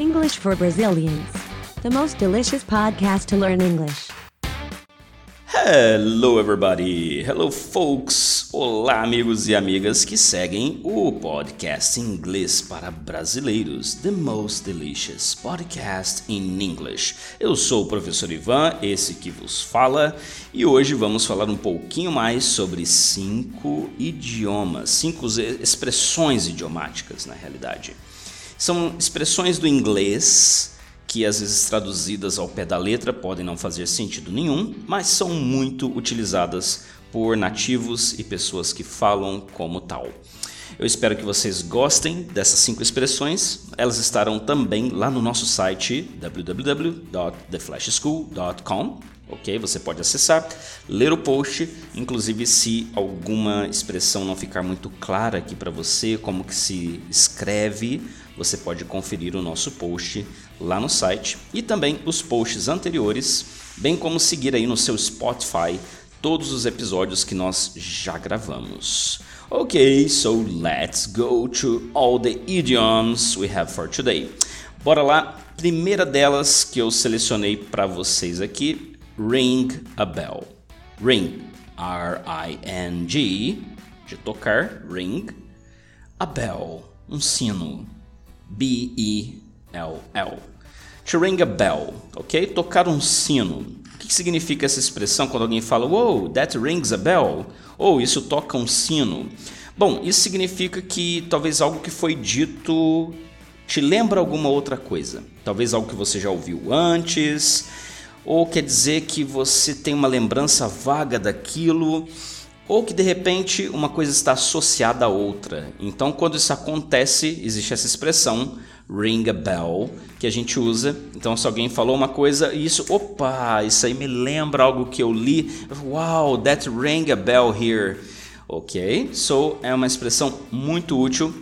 English for Brazilians. The most delicious podcast to learn English. Hello, everybody! Hello, folks! Olá, amigos e amigas que seguem o podcast Inglês para Brasileiros, The Most Delicious Podcast in English. Eu sou o professor Ivan, esse que vos fala, e hoje vamos falar um pouquinho mais sobre cinco idiomas, cinco expressões idiomáticas, na realidade. São expressões do inglês que às vezes traduzidas ao pé da letra podem não fazer sentido nenhum, mas são muito utilizadas por nativos e pessoas que falam como tal. Eu espero que vocês gostem dessas cinco expressões. Elas estarão também lá no nosso site www.theflashschool.com. Ok? Você pode acessar, ler o post, inclusive se alguma expressão não ficar muito clara aqui para você, como que se escreve, você pode conferir o nosso post lá no site e também os posts anteriores, bem como seguir aí no seu Spotify todos os episódios que nós já gravamos. Ok, so let's go to all the idioms we have for today. Bora lá, primeira delas que eu selecionei para vocês aqui, ring a bell. Ring, R-I-N-G, de tocar, ring, a bell, um sino. B-E-L-L. To ring a bell, ok? Tocar um sino. O que significa essa expressão quando alguém fala, wow, that rings a bell? Ou oh, isso toca um sino? Bom, isso significa que talvez algo que foi dito te lembra alguma outra coisa. Talvez algo que você já ouviu antes, ou quer dizer que você tem uma lembrança vaga daquilo ou que de repente uma coisa está associada a outra. Então, quando isso acontece, existe essa expressão ring a bell que a gente usa. Então, se alguém falou uma coisa, isso, opa, isso aí me lembra algo que eu li. Wow, that rang a bell here. Ok? So é uma expressão muito útil.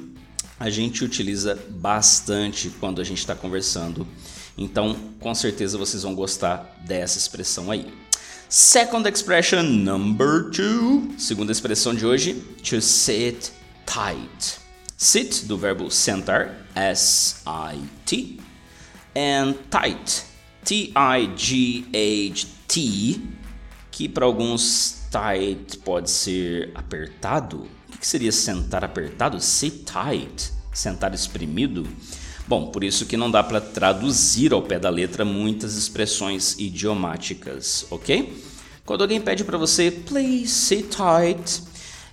A gente utiliza bastante quando a gente está conversando. Então, com certeza vocês vão gostar dessa expressão aí. Second expression number two. Segunda expressão de hoje, to sit tight. Sit do verbo sentar, S-I-T, and tight, T-I-G-H-T, que para alguns tight pode ser apertado. O que seria sentar apertado? Sit tight, sentar espremido. Bom, por isso que não dá para traduzir ao pé da letra muitas expressões idiomáticas, ok? Quando alguém pede para você please sit tight,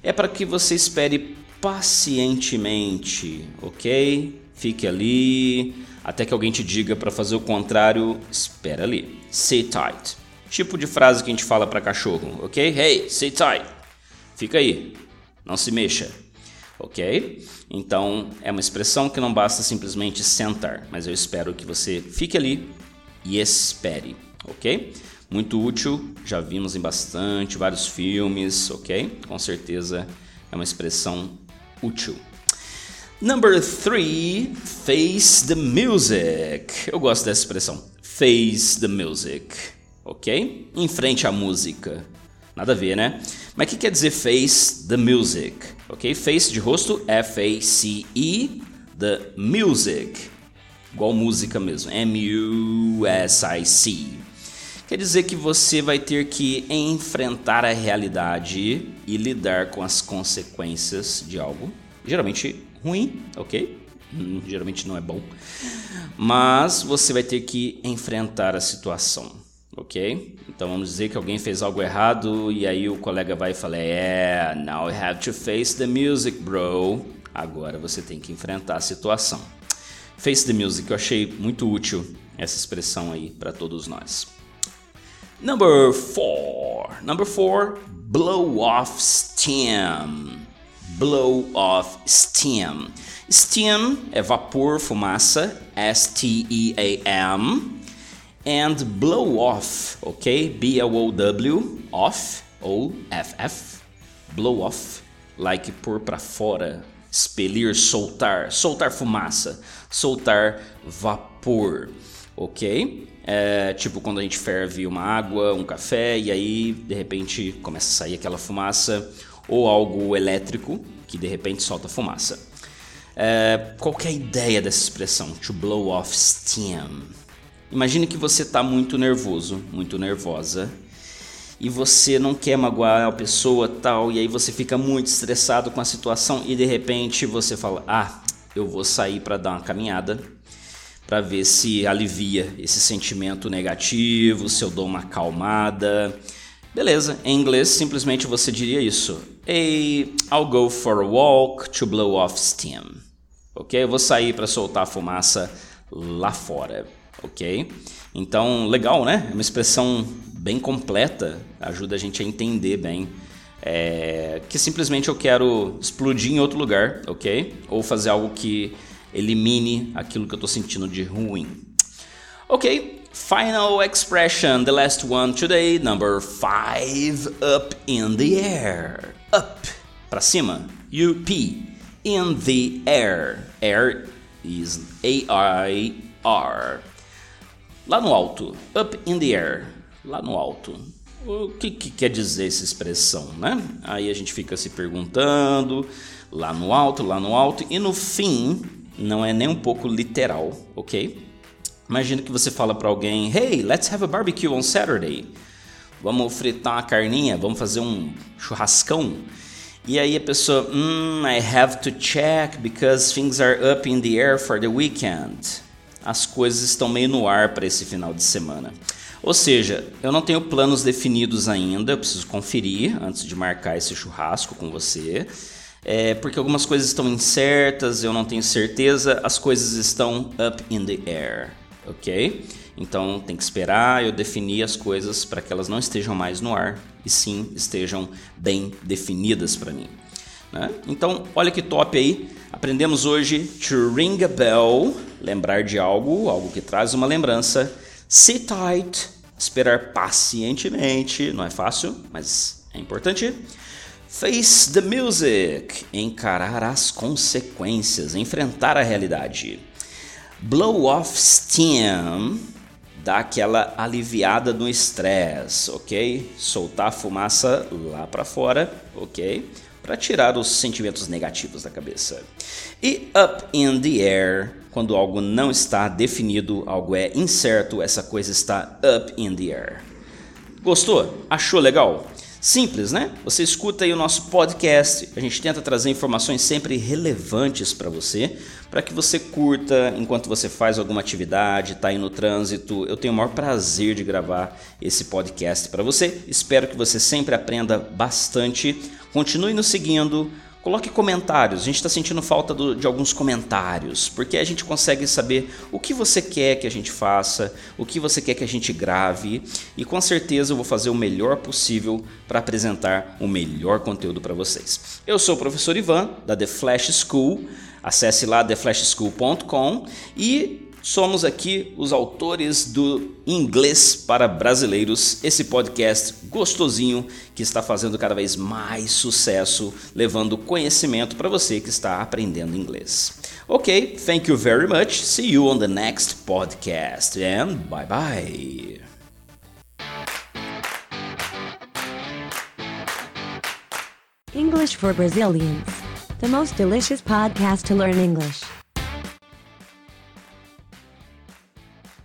é para que você espere pacientemente, ok? Fique ali até que alguém te diga para fazer o contrário, espera ali. Sit tight. Tipo de frase que a gente fala para cachorro, ok? Hey, sit tight. Fica aí, não se mexa ok? Então é uma expressão que não basta simplesmente sentar, mas eu espero que você fique ali e espere, ok? Muito útil, já vimos em bastante, vários filmes, ok? Com certeza é uma expressão útil. Number three, face the music. Eu gosto dessa expressão, face the music, ok? Em frente à música. Nada a ver, né? Mas o que quer dizer face the music? Ok? Face de rosto, F-A-C-E, the music. Igual música mesmo, M-U-S-I-C. Quer dizer que você vai ter que enfrentar a realidade e lidar com as consequências de algo, geralmente ruim, ok? Hum, geralmente não é bom, mas você vai ter que enfrentar a situação ok? Então vamos dizer que alguém fez algo errado e aí o colega vai e fala: Yeah, now you have to face the music, bro. Agora você tem que enfrentar a situação. Face the music, eu achei muito útil essa expressão aí para todos nós. Number four. Number four, blow off steam. Blow off steam. Steam é vapor, fumaça, S-T-E-A-M and blow off, ok? B-L-O-W, off, O-F-F, blow off, like pôr para fora, expelir, soltar, soltar fumaça, soltar vapor, ok? É, tipo quando a gente ferve uma água, um café e aí de repente começa a sair aquela fumaça ou algo elétrico que de repente solta fumaça. É, qual é a ideia dessa expressão? To blow off steam. Imagine que você está muito nervoso, muito nervosa, e você não quer magoar a pessoa tal, e aí você fica muito estressado com a situação e de repente você fala: "Ah, eu vou sair para dar uma caminhada para ver se alivia esse sentimento negativo, se eu dou uma acalmada". Beleza, em inglês simplesmente você diria isso: "Hey, I'll go for a walk to blow off steam". OK? Eu vou sair para soltar a fumaça lá fora, OK? Então, legal, né? É uma expressão bem completa, ajuda a gente a entender bem é, que simplesmente eu quero explodir em outro lugar, ok? Ou fazer algo que elimine aquilo que eu estou sentindo de ruim. Ok, final expression, the last one today, number five, up in the air. Up, para cima, up, in the air. Air is A-I-R. Lá no alto, up in the air lá no alto. O que, que, quer dizer essa expressão, né? Aí a gente fica se perguntando, lá no alto, lá no alto, e no fim não é nem um pouco literal, ok? Imagina que você fala para alguém: Hey, let's have a barbecue on Saturday. Vamos fritar uma carninha, vamos fazer um churrascão. E aí a pessoa, hmm, I have to check because things are up in the air for the weekend. As coisas estão meio no ar para esse final de semana. Ou seja, eu não tenho planos definidos ainda, eu preciso conferir antes de marcar esse churrasco com você. É, porque algumas coisas estão incertas, eu não tenho certeza, as coisas estão up in the air, ok? Então tem que esperar eu definir as coisas para que elas não estejam mais no ar e sim estejam bem definidas para mim. Né? Então, olha que top aí. Aprendemos hoje to ring a bell, lembrar de algo, algo que traz uma lembrança. Sit tight, esperar pacientemente, não é fácil, mas é importante. Face the music, encarar as consequências, enfrentar a realidade. Blow off steam, dar aquela aliviada no estresse, ok? Soltar a fumaça lá para fora, ok? Para tirar os sentimentos negativos da cabeça. E up in the air, quando algo não está definido, algo é incerto, essa coisa está up in the air. Gostou? Achou legal? Simples, né? Você escuta aí o nosso podcast, a gente tenta trazer informações sempre relevantes para você, para que você curta enquanto você faz alguma atividade, está aí no trânsito. Eu tenho o maior prazer de gravar esse podcast para você. Espero que você sempre aprenda bastante. Continue nos seguindo, Coloque comentários, a gente está sentindo falta do, de alguns comentários, porque a gente consegue saber o que você quer que a gente faça, o que você quer que a gente grave, e com certeza eu vou fazer o melhor possível para apresentar o melhor conteúdo para vocês. Eu sou o professor Ivan, da The Flash School, acesse lá theflashschool.com e Somos aqui os autores do Inglês para Brasileiros, esse podcast gostosinho que está fazendo cada vez mais sucesso, levando conhecimento para você que está aprendendo inglês. Ok, thank you very much. See you on the next podcast and bye bye. English for Brazilians, the most delicious podcast to learn English.